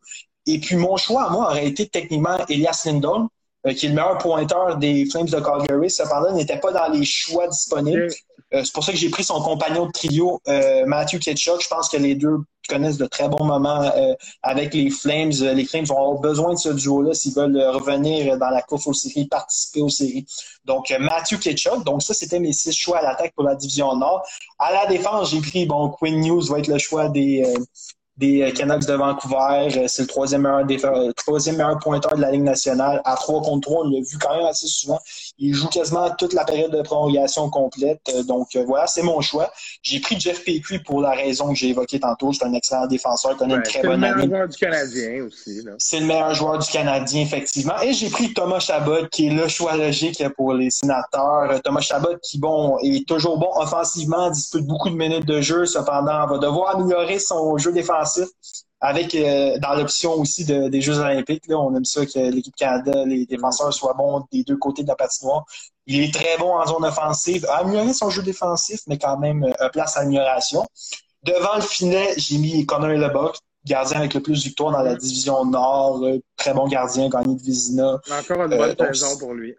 Et puis mon choix, moi, aurait été techniquement Elias Lindon, euh, qui est le meilleur pointeur des Flames de Calgary. Cependant, n'était pas dans les choix disponibles. Euh, c'est pour ça que j'ai pris son compagnon de trio, euh, Matthew Ketchuk. Je pense que les deux connaissent de très bons moments avec les Flames. Les Flames vont avoir besoin de ce duo-là s'ils veulent revenir dans la course aux séries, participer aux séries. Donc, Matthew Ketchuk. Donc, ça, c'était mes six choix à l'attaque pour la division Nord. À la défense, j'ai pris, bon, Quinn News va être le choix des, euh, Canucks de Vancouver. Euh, c'est le troisième meilleur, euh, troisième meilleur pointeur de la Ligue nationale. À 3 contre 3, on l'a vu quand même assez souvent. Il joue quasiment toute la période de prolongation complète. Donc voilà, c'est mon choix. J'ai pris Jeff Petrie pour la raison que j'ai évoquée tantôt. C'est un excellent défenseur, connaît une très bonne année. C'est le meilleur joueur du Canadien aussi. C'est le meilleur joueur du Canadien, effectivement. Et j'ai pris Thomas Chabot, qui est le choix logique pour les sénateurs. Thomas Chabot, qui bon, est toujours bon offensivement, dispute beaucoup de minutes de jeu. Cependant, va devoir améliorer son jeu défensif avec euh, dans l'option aussi des Jeux olympiques. Là, on aime ça que l'équipe Canada, les défenseurs soient bons des deux côtés de la patinoire. Il est très bon en zone offensive, a amélioré son jeu défensif, mais quand même euh, place à amélioration. Devant le filet, j'ai mis Connor Lebock, gardien avec le plus de victoires dans la division Nord, euh, très bon gardien, gagné de Vizina. Encore une bonne saison pour lui.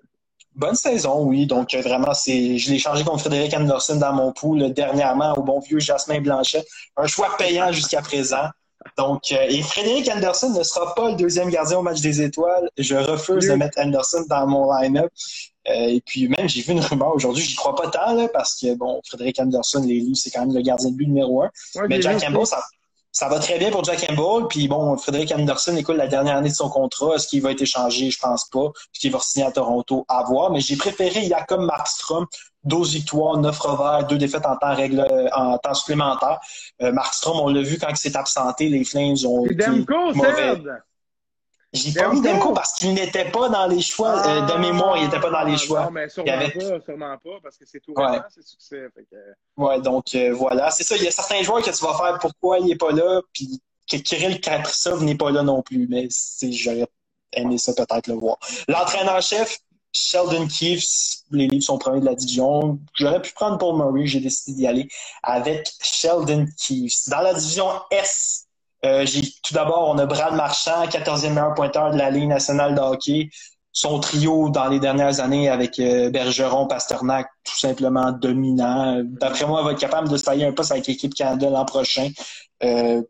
Bonne saison, oui. Donc, vraiment, c'est, je l'ai changé contre Frédéric Anderson dans mon pool dernièrement au bon vieux Jasmin Blanchet. Un choix payant jusqu'à présent. Donc, euh, et Frédéric Anderson ne sera pas le deuxième gardien au match des étoiles. Je refuse de mettre Anderson dans mon line-up. Euh, et puis même, j'ai vu une rumeur aujourd'hui, j'y crois pas tant, parce que, bon, Frédéric Anderson, les c'est quand même le gardien de but numéro un. mais Jack Campbell, ça, ça va très bien pour Jack Campbell. Puis bon, Frédéric Anderson, écoute, la dernière année de son contrat, est-ce qu'il va être échangé? Je pense pas. Est-ce qu'il va signer à Toronto? À voir. Mais j'ai préféré Jacob Markstrom. 12 victoires, 9 revers, 2 défaites en temps, règle, en temps supplémentaire. Euh, Markstrom, on l'a vu quand il s'est absenté, les Flames ont été mauvais. J'ai pas mis Demko parce qu'il n'était pas dans les choix. Euh, de mémoire, il n'était pas dans les choix. Non, mais sûrement avait... pas, sûrement pas, parce que c'est tout ouais. c'est succès. Fait que... Ouais, donc euh, voilà. C'est ça, il y a certains joueurs que tu vas faire pourquoi il n'est pas là, puis que Kirill Kaprizov n'est pas là non plus. Mais j'aurais aimé ça peut-être le voir. L'entraîneur-chef, Sheldon Keefe, les livres sont premiers de la division. J'aurais pu prendre Paul Murray, j'ai décidé d'y aller avec Sheldon Keefe. Dans la division S, euh, tout d'abord, on a Brad Marchand, 14e meilleur pointeur de la Ligue nationale de hockey. Son trio dans les dernières années avec euh, Bergeron, Pasternak, tout simplement dominant. D'après moi, il va être capable de se tailler un poste avec l'équipe Canada l'an prochain. Euh,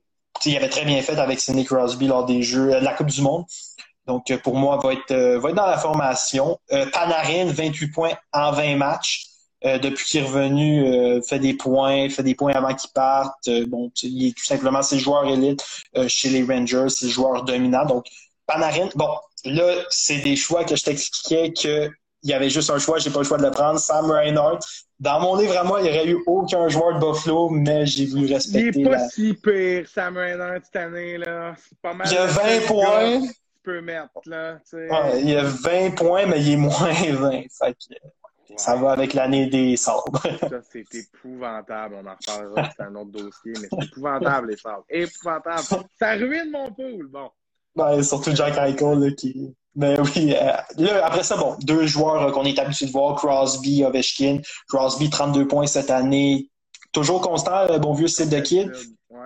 il avait très bien fait avec Sidney Crosby lors des Jeux de la Coupe du Monde. Donc, pour moi, va va être dans la formation. Panarin, 28 points en 20 matchs. Euh, depuis qu'il est revenu, euh, fait des points, fait des points avant qu'il parte. Euh, bon, il est tout simplement c'est le joueur élite chez les Rangers, c'est le joueur dominant. Donc, Panarin, bon, là, c'est des choix que je t'expliquais que il y avait juste un choix, j'ai pas le choix de le prendre. Sam Reinhardt. Dans mon livre à moi, il n'y aurait eu aucun joueur de Buffalo, mais j'ai voulu respecter. Il n'est pas si pire, Sam Reinhardt, cette année, là. C'est pas mal. Il y a 20 points. Tu peux mettre, là. Ouais, il y a 20 points, mais il est moins 20. Fait que... Ça va avec l'année des sabres. ça, c'est épouvantable. On en reparlera, c'est un autre dossier, mais c'est épouvantable, les sabres. Épouvantable. Ça ruine mon pool. Bon. Ben, surtout Jack Eichel, là, qui. Mais oui, euh, là, après ça, bon, deux joueurs euh, qu'on est habitué de voir, Crosby, Ovechkin. Crosby, 32 points cette année. Toujours constant, le bon vieux Sid de Kid.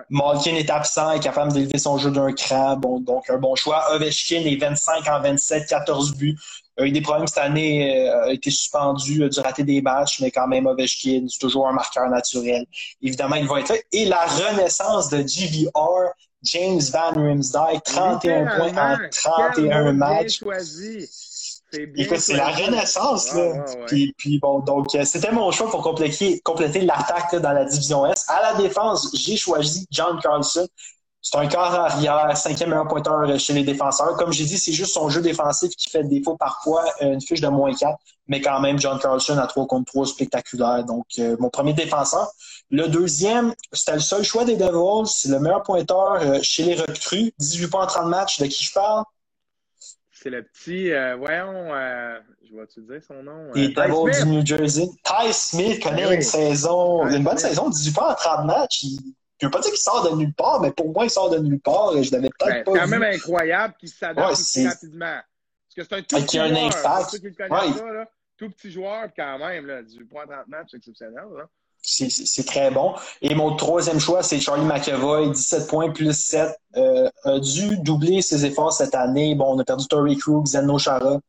Malkin est absent, est capable d'élever son jeu d'un cran. Bon, donc, un bon choix. Ovechkin est 25 en 27, 14 buts. A eu des problèmes cette année, euh, a été suspendu, a dû rater des matchs, mais quand même Ovechkin, c'est toujours un marqueur naturel. Évidemment, il va être là. Et la renaissance de GVR, James Van Rimsdijk, 31 points en 31 matchs. Écoute, c'est la renaissance, là. Puis, puis, bon, donc, euh, c'était mon choix pour compléter, compléter l'attaque dans la division S. À la défense, j'ai choisi John Carlson. C'est un quart arrière, cinquième meilleur pointeur chez les défenseurs. Comme j'ai dit, c'est juste son jeu défensif qui fait défaut parfois, euh, une fiche de moins 4, mais quand même, John Carlson à 3 contre 3 spectaculaire. Donc, euh, mon premier défenseur. Le deuxième, c'était le seul choix des Devils. C'est le meilleur pointeur chez les recrues. 18 points en 30 matchs. De qui je parle? C'est le petit, euh, voyons, euh, je vais-tu dire son nom? Les euh, Devils du New Jersey. Ty Smith connaît une saison, une bonne saison, 18 points en 30 matchs. Il, je veux pas dire qu'il sort de nulle part, mais pour moi, il sort de nulle part. Je l'avais peut-être ben, pas C'est quand même incroyable qu'il s'adapte aussi rapidement. Parce que c'est un tout petit joueur. Un impact. Ceux qui le connaissent ouais. là, tout petit joueur, quand même, là, 18 points en 30 matchs, c'est exceptionnel. Là. c'est très bon. Et mon troisième choix, c'est Charlie McEvoy, 17 points plus 7. Euh, a dû doubler ses efforts cette année. Bon, on a perdu Tory Krug, Zeno Chara,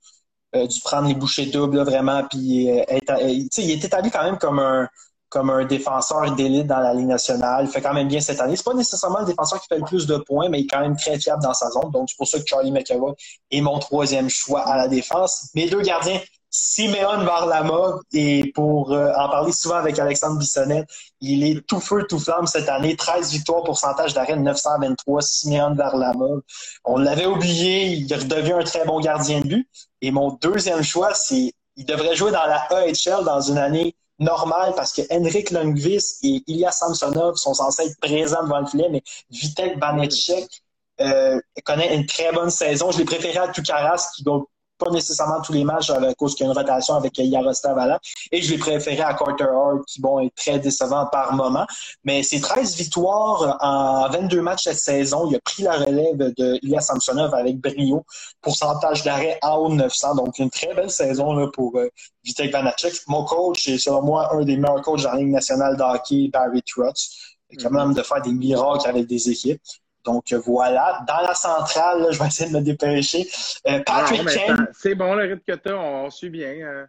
a dû prendre les bouchées doubles vraiment. Puis, euh, il est établi quand même comme un comme un défenseur d'élite dans la Ligue nationale. Il fait quand même bien cette année. C'est pas nécessairement le défenseur qui fait le plus de points, mais il est quand même très fiable dans sa zone. Donc, c'est pour ça que Charlie McEvoy est mon troisième choix à la défense. Mes deux gardiens, Simeon Varlamov, et pour euh, en parler souvent avec Alexandre Bissonnette, il est tout feu, tout flamme cette année. 13 victoires, pourcentage d'arrêt 923, Simeon Varlamov. On l'avait oublié, il redevient un très bon gardien de but. Et mon deuxième choix, c'est il devrait jouer dans la AHL dans une année normale parce que Henrik Lundqvist et Ilya Samsonov sont censés être présents devant le filet, mais Vitek Banetchek euh, connaît une très bonne saison. Je l'ai préféré à Tukaras qui doit pas nécessairement tous les matchs à cause qu'il y a une rotation avec Yaroslav. Et je l'ai préféré à Carter Hart, qui bon, est très décevant par moment. Mais c'est 13 victoires en 22 matchs cette saison. Il a pris la relève de Ilya Samsonov avec brio. Pourcentage d'arrêt à haut 900. Donc, une très belle saison là, pour euh, Vitek Vanacek. Mon coach est, selon moi, un des meilleurs coachs la Ligue nationale de hockey, Barry Trotz. Capable de faire des miracles avec des équipes. Donc voilà, dans la centrale, je vais essayer de me dépêcher. Euh, Patrick Kane. C'est bon le rythme que tu as, on, suit bien. Euh,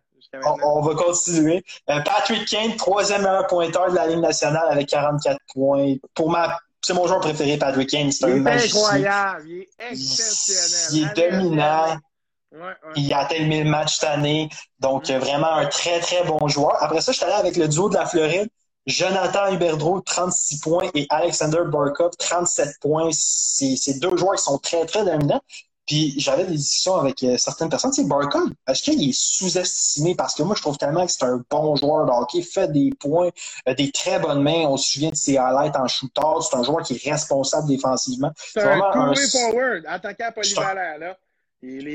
on, va continuer. Euh, Patrick Kane, troisième meilleur pointeur de la Ligue nationale avec 44 points. Pour ma c'est mon joueur préféré, Patrick Kane. C'est un Il est incroyable, il est exceptionnel. Il est dominant. Il a atteint le 1000 matchs cette année. Donc, mm. vraiment un très, très bon joueur. Après ça, je suis allé avec le duo de la Floride. Jonathan Huberdeau, 36 points, et Alexander Barkov, 37 points. C'est deux joueurs qui sont très, très dominants. Puis j'avais des discussions avec euh, certaines personnes. Tu sais, Barkov, est-ce qu'il est sous-estimé? Parce que moi, je trouve tellement que c'est un bon joueur de hockey, fait des points, euh, des très bonnes mains. On se souvient de ses highlights en shooter. C'est un joueur qui est responsable défensivement. C'est un two-way forward, attaquant polyvalent, là.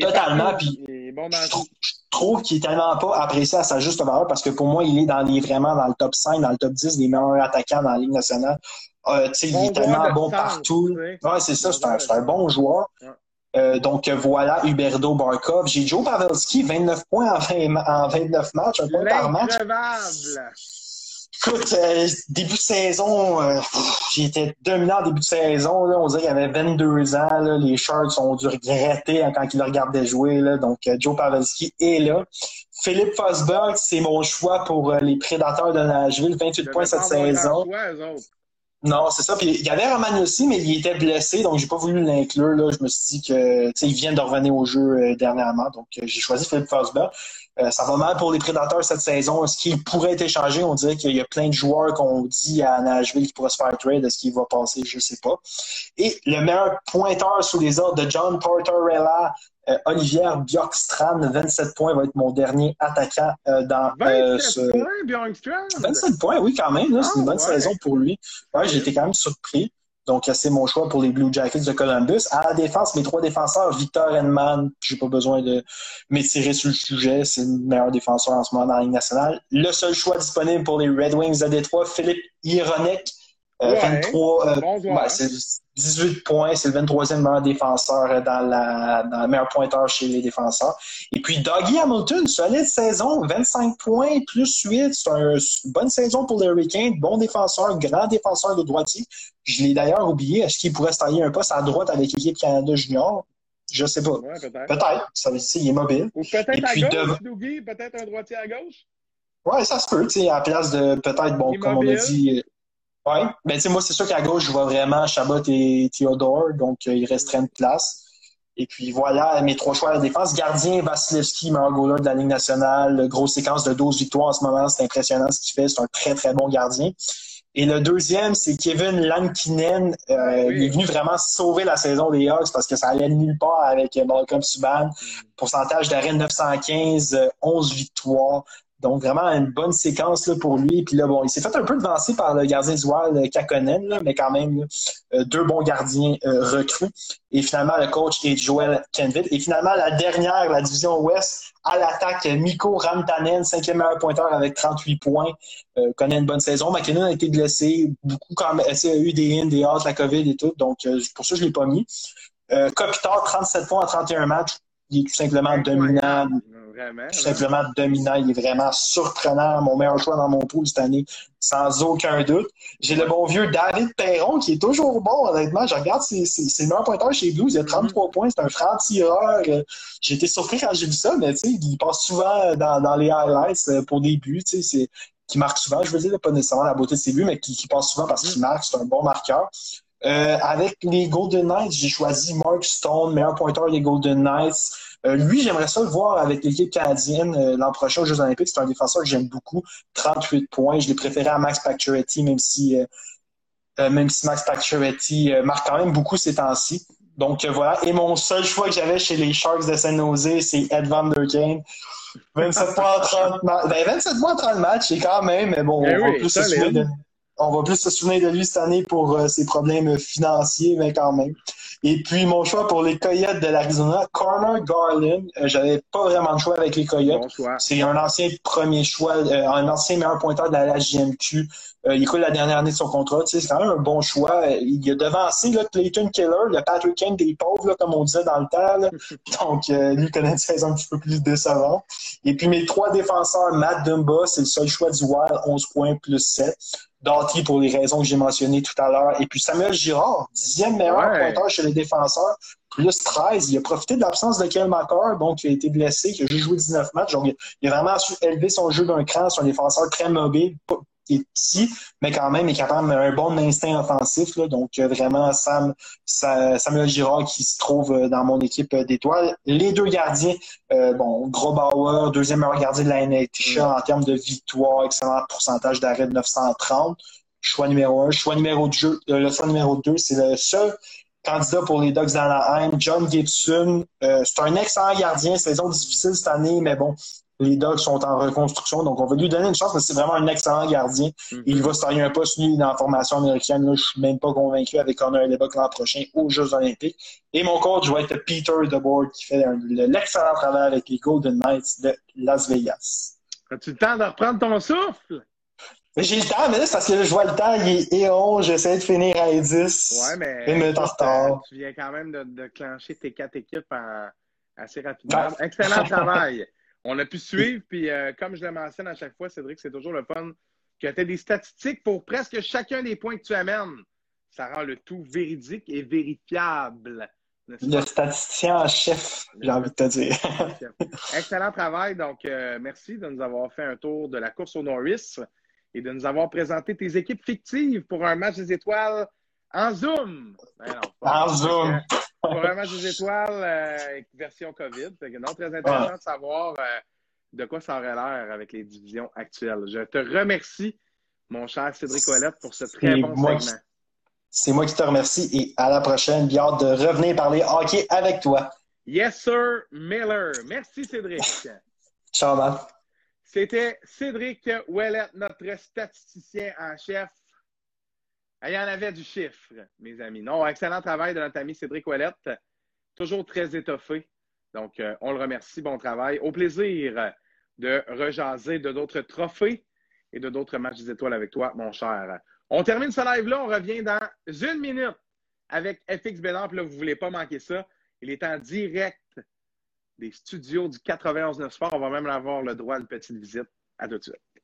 Totalement. Puis, je, trouve qu'il est tellement pas apprécié à sa juste valeur parce que pour moi, il est dans les, vraiment dans le top 5, dans le top 10 des meilleurs attaquants dans la Ligue nationale. Euh, il est tellement bon partout. Ouais, c'est ça, c'est un, un, bon joueur. Euh, donc voilà, Huberdo Barkov. J'ai Joe Pavelski, 29 points en, 20, en 29 matchs, un point par match. Écoute, euh, début de saison, euh, j'étais dominant début de saison. Là, on dirait qu'il avait 22 ans. Là, les Sharks ont dû regretter hein, quand ils le regardaient jouer. Là, donc, euh, Joe Pavelski est là. Philippe Fosberg, c'est mon choix pour les Prédateurs de Nashville. 28 points cette saison. non, c'est ça. Puis il y avait Roman aussi, mais il était blessé, donc j'ai pas voulu l'inclure. Là. Je me suis dit que il vient de revenir au jeu dernièrement. Donc j'ai choisi Philippe Fosberg. Euh, ça va mal pour les prédateurs cette saison. Est-ce qu'il pourrait être échangé? On dirait qu'il y a plein de joueurs qu'on dit à Nashville qui pourraient se faire trade. Est-ce qu'il va passer? Je ne sais pas. Et le meilleur pointeur sous les ordres de John Porterella, euh, Olivier Bjorkstrand, 27 points, va être mon dernier attaquant euh, dans 27 points, Bjorkstrand? 27 points, oui, quand même. C'est une ah, bonne saison pour lui. Ouais, j'ai été quand même surpris. Donc, c'est mon choix pour les Blue Jackets de Columbus. À la défense, mes trois défenseurs, Victor Henman, j'ai pas besoin de m'étirer sur le sujet, c'est le meilleur défenseur en ce moment dans la Ligue nationale. Le seul choix disponible pour les Red Wings de Détroit, Philippe Ironek, 23, euh, euh, c'est 18 points, c'est le 23e meilleur défenseur dans, la, dans le meilleur pointeur chez les défenseurs. Et puis Doggy Hamilton, solide saison, 25 points plus 8, c'est une bonne saison pour les Hurricanes, bon défenseur, grand défenseur de droitier. Je l'ai d'ailleurs oublié, est-ce qu'il pourrait se tailler un poste à droite avec l'équipe Canada Junior? Je sais pas. peut-être. Peut-être. Ça veut dire qu'il est mobile. Ou peut-être à gauche, de... peut-être un droitier à gauche? Ouais, ça se peut, tu sais, à la place de peut-être, bon, comme on a dit, oui, ben tu sais, moi, c'est sûr qu'à gauche, je vois vraiment Chabot et Theodore, donc euh, il resterait une place. Et puis voilà, mes trois choix à la défense. Gardien, Vasilevski, meilleur goaler de la Ligue nationale. Grosse séquence de 12 victoires en ce moment. C'est impressionnant ce qu'il fait. C'est un très, très bon gardien. Et le deuxième, c'est Kevin Lankinen. Euh, il est venu vraiment sauver la saison des Hawks parce que ça allait nulle part avec Malcolm Subban. Pourcentage d'arrêt 915, 11 victoires. Donc, vraiment une bonne séquence là, pour lui. Puis là, bon, il s'est fait un peu devancer par le gardien du Wild, Kakonen, là, mais quand même, euh, deux bons gardiens euh, recrues. Et finalement, le coach est Joel Kenville. Et finalement, la dernière, la division Ouest, à l'attaque, Miko Rantanen, cinquième meilleur pointeur avec 38 points, euh, connaît une bonne saison. McKinnon a été blessé, beaucoup quand même, a eu des ins, des outs, la COVID et tout. Donc, pour ça, je ne l'ai pas mis. Kopitar, 37 points en 31 matchs. Il est tout simplement dominant Vraiment. Simplement dominant. Il est vraiment surprenant. Mon meilleur choix dans mon pool cette année, sans aucun doute. J'ai le bon vieux David Perron qui est toujours bon, honnêtement. Je regarde ses, ses, meilleurs pointeurs chez Blues. Il a 33 mm-hmm. points. C'est un franc-tireur. J'ai été surpris quand j'ai vu ça, mais il passe souvent dans, dans les highlights euh, pour des buts. Qui marque souvent, je veux dire, pas nécessairement la beauté de ses buts, mais qui, qui passe souvent parce qu'il marque, c'est un bon marqueur. Euh, avec les Golden Knights, j'ai choisi Mark Stone, meilleur pointeur des Golden Knights. Euh, lui, j'aimerais ça le voir avec l'équipe canadienne euh, l'an prochain aux Jeux Olympiques. C'est un défenseur que j'aime beaucoup. 38 points. Je l'ai préféré à Max Pacioretty, même si, même si Max Pacioretty marque quand même beaucoup ces temps-ci. Donc voilà. Et mon seul choix que j'avais chez les Sharks de San Jose, c'est Ed Van Der Kane. 27 points en 30 matchs. Ben, 27 points en 30 matchs, c'est quand même, mais bon, on, va plus se souvenir de, on va plus se souvenir de lui cette année pour euh, ses problèmes financiers, mais quand même. Et puis, mon choix pour les Coyotes de l'Arizona, Corner Garland. Euh, J'avais pas vraiment de choix avec les Coyotes. c'est un ancien premier choix, euh, un ancien meilleur pointeur de la. Euh, il coule la dernière année de son contrat. C'est quand même un bon choix. Il a devancé là, Clayton Keller, le Patrick Kane des pauvres, là, comme on disait dans le temps. Là. Donc, euh, lui connaît une saison un petit peu plus décevante. Et puis, mes trois défenseurs, Matt Dumba, c'est le seul choix du Wild, 11 points plus 7. Doughty pour les raisons que j'ai mentionnées tout à l'heure. Et puis Samuel Girard, dixième meilleur pointeur chez les défenseurs, plus 13. Il a profité de l'absence de Kel McCarr, donc qui a été blessé, qui a juste joué 19 matchs. Donc, il a vraiment su élever son jeu d'un cran. Un défenseur très mobile, qui est petit, mais quand même est capable d'un bon instinct offensif. Donc, euh, vraiment, Sam, Samuel Girard qui se trouve euh, dans mon équipe euh, d'étoiles. Les deux gardiens, bon, Grobauer, deuxième meilleur gardien de la NHL en termes de victoire, excellent pourcentage d'arrêt de 930. Choix numéro un. Choix numéro deux, le choix numéro deux, c'est le seul candidat pour les Ducks d'Anaheim, John Gibson. c'est un excellent gardien, saison difficile cette année, mais bon, les Dogs sont en reconstruction, donc on va lui donner une chance, mais c'est vraiment un excellent gardien. Mhm. Il va se tailler un poste, lui, dans la formation américaine. Là, je suis même pas convaincu avec Connor Lebuck l'an prochain aux Jeux Olympiques. Et mon coach va être Peter DeBoard, qui fait l'excellent travail avec les Golden Knights de Las Vegas. As-tu le temps de reprendre ton souffle? J'ai le temps, mais là, c'est parce que je vois le temps, il est 11, j'essaie de finir à 10. Ouais, mais. Et me retard. Tu viens quand même de, de clencher tes quatre équipes assez rapidement. Excellent travail. On a pu suivre, puis euh, comme je le mentionne à chaque fois, Cédric, c'est toujours le fun que tu aies des statistiques pour presque chacun des points que tu amènes. Ça rend le tout véridique et vérifiable. Le statisticien en chef, j'ai envie de te dire. Excellent travail. Donc, euh, merci de nous avoir fait un tour de la course au Norris et de nous avoir présenté tes équipes fictives pour un match des étoiles en Zoom. Ben en Zoom. Match des étoiles euh, version COVID. non, très intéressant de savoir euh, de quoi ça aurait l'air avec les divisions actuelles. Je te remercie, mon cher Cédric Ouellette, pour ce très bon segment. C'est moi qui te remercie et à la prochaine. Bien hâte de revenir parler hockey avec toi. Yes, sir, Miller. Merci, Cédric. Ciao, C'était Cédric Ouellette, notre statisticien en chef. Il y en avait du chiffre, mes amis. Non, excellent travail de notre ami Cédric Ouellette. Toujours très étoffé. Donc, euh, on le remercie. Bon travail. Au plaisir de rejaser de d'autres trophées et de d'autres matchs des étoiles avec toi, mon cher. On termine ce live-là. On revient dans une minute avec FX Bédard. Là, vous ne voulez pas manquer ça. Il est en direct des studios du 91 Sport. On va même avoir le droit à une petite visite. À tout de suite.